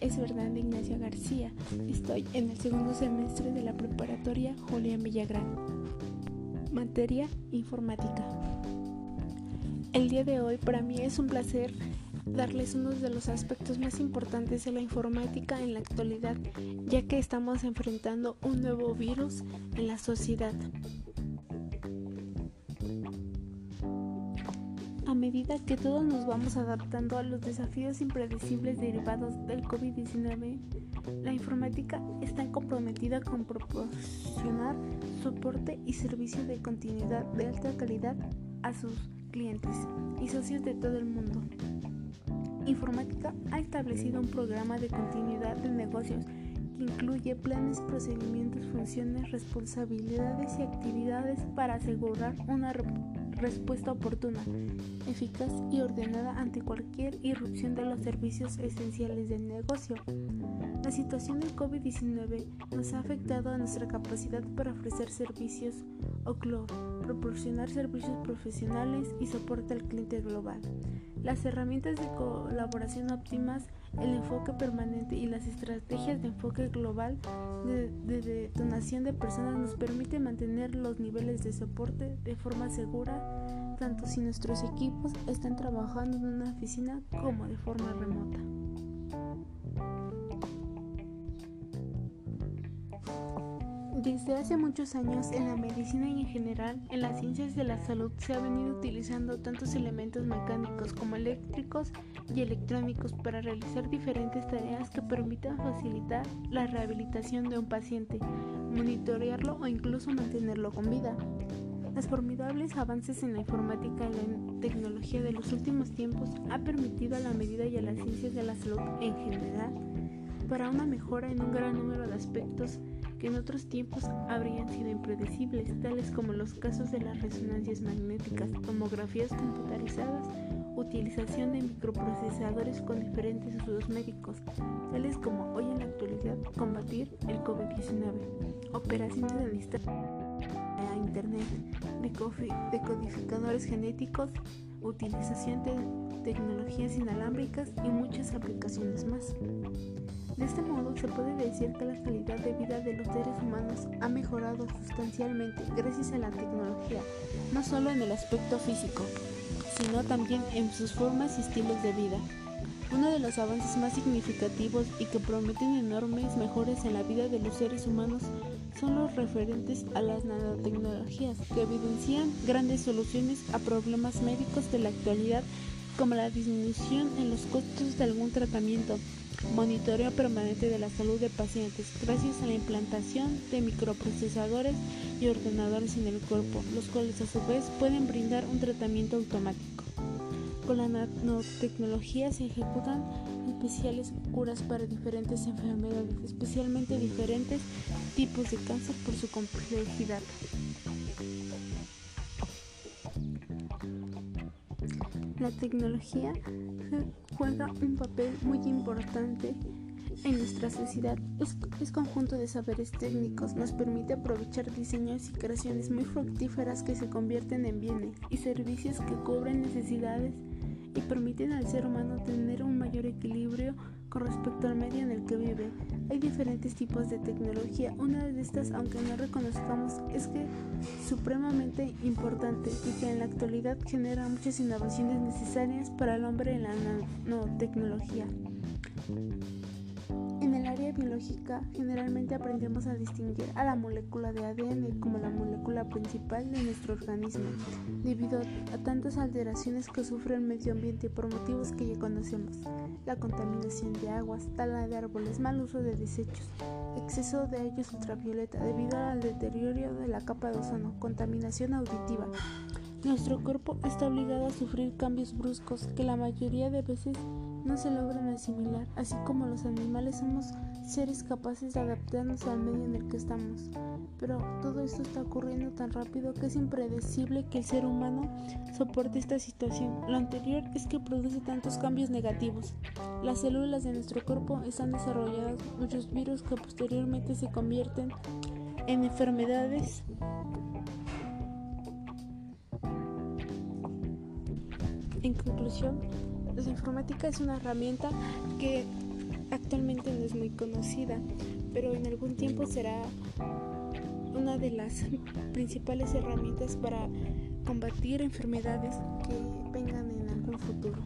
es Fernanda Ignacia García. Estoy en el segundo semestre de la preparatoria Julián Villagrán. Materia informática. El día de hoy para mí es un placer darles uno de los aspectos más importantes de la informática en la actualidad, ya que estamos enfrentando un nuevo virus en la sociedad. Medida que todos nos vamos adaptando a los desafíos impredecibles derivados del COVID-19, la informática está comprometida con proporcionar soporte y servicio de continuidad de alta calidad a sus clientes y socios de todo el mundo. Informática ha establecido un programa de continuidad de negocios que incluye planes, procedimientos, funciones, responsabilidades y actividades para asegurar una respuesta oportuna, eficaz y ordenada ante cualquier irrupción de los servicios esenciales del negocio. La situación del COVID-19 nos ha afectado a nuestra capacidad para ofrecer servicios o CLO, proporcionar servicios profesionales y soporte al cliente global. Las herramientas de colaboración óptimas, el enfoque permanente y las estrategias de enfoque global de, de, detonación de personas nos permiten mantener los niveles de soporte de forma segura, tanto si nuestros equipos están trabajando en una oficina como de forma remota. Desde hace muchos años en la medicina y en general en las ciencias de la salud se ha venido utilizando tantos elementos mecánicos como eléctricos y electrónicos para realizar diferentes tareas que permitan facilitar la rehabilitación de un paciente, monitorearlo o incluso mantenerlo con vida. Los formidables avances en la informática y la tecnología de los últimos tiempos ha permitido a la medida y a las ciencias de la salud en general para una mejora en un gran número de aspectos que en otros tiempos habrían sido impredecibles, tales como los casos de las resonancias magnéticas, tomografías computarizadas, utilización de microprocesadores con diferentes usos médicos, tales como hoy en la actualidad combatir el COVID-19, operaciones de distancia a Internet, decodificadores genéticos, utilización de tecnologías inalámbricas y muchas aplicaciones más. De este modo, se puede decir que la calidad de vida de los seres humanos ha mejorado sustancialmente gracias a la tecnología, no solo en el aspecto físico, sino también en sus formas y estilos de vida. Uno de los avances más significativos y que prometen enormes mejoras en la vida de los seres humanos son los referentes a las nanotecnologías, que evidencian grandes soluciones a problemas médicos de la actualidad como la disminución en los costos de algún tratamiento, monitoreo permanente de la salud de pacientes gracias a la implantación de microprocesadores y ordenadores en el cuerpo, los cuales a su vez pueden brindar un tratamiento automático. Con la nanotecnología se ejecutan especiales curas para diferentes enfermedades, especialmente diferentes tipos de cáncer por su complejidad. La tecnología juega un papel muy importante en nuestra sociedad. Es, conjunto de saberes técnicos, nos permite aprovechar diseños y creaciones muy fructíferas que se convierten en bienes y servicios que cubren necesidades y permiten al ser humano tener un mayor equilibrio con respecto al medio en el que vive. Hay diferentes tipos de tecnología. Una de estas, aunque no reconozcamos, es que supremamente importante y que en la actualidad genera muchas innovaciones necesarias para el hombre en la nanotecnología biológica, generalmente aprendemos a distinguir a la molécula de ADN como la molécula principal de nuestro organismo, debido a tantas alteraciones que sufre el medio ambiente por motivos que ya conocemos. La contaminación de aguas, tala de árboles, mal uso de desechos, exceso de rayos ultravioleta debido al deterioro de la capa de ozono, contaminación auditiva. Nuestro cuerpo está obligado a sufrir cambios bruscos que la mayoría de veces no se logran asimilar, así como los animales somos seres capaces de adaptarnos al medio en el que estamos. Pero todo esto está ocurriendo tan rápido que es impredecible que el ser humano soporte esta situación. Lo anterior es que produce tantos cambios negativos. Las células de nuestro cuerpo están desarrolladas muchos virus que posteriormente se convierten en enfermedades En conclusión, la informática es una herramienta que actualmente no es muy conocida, pero en algún tiempo será una de las principales herramientas para combatir enfermedades que vengan en algún futuro.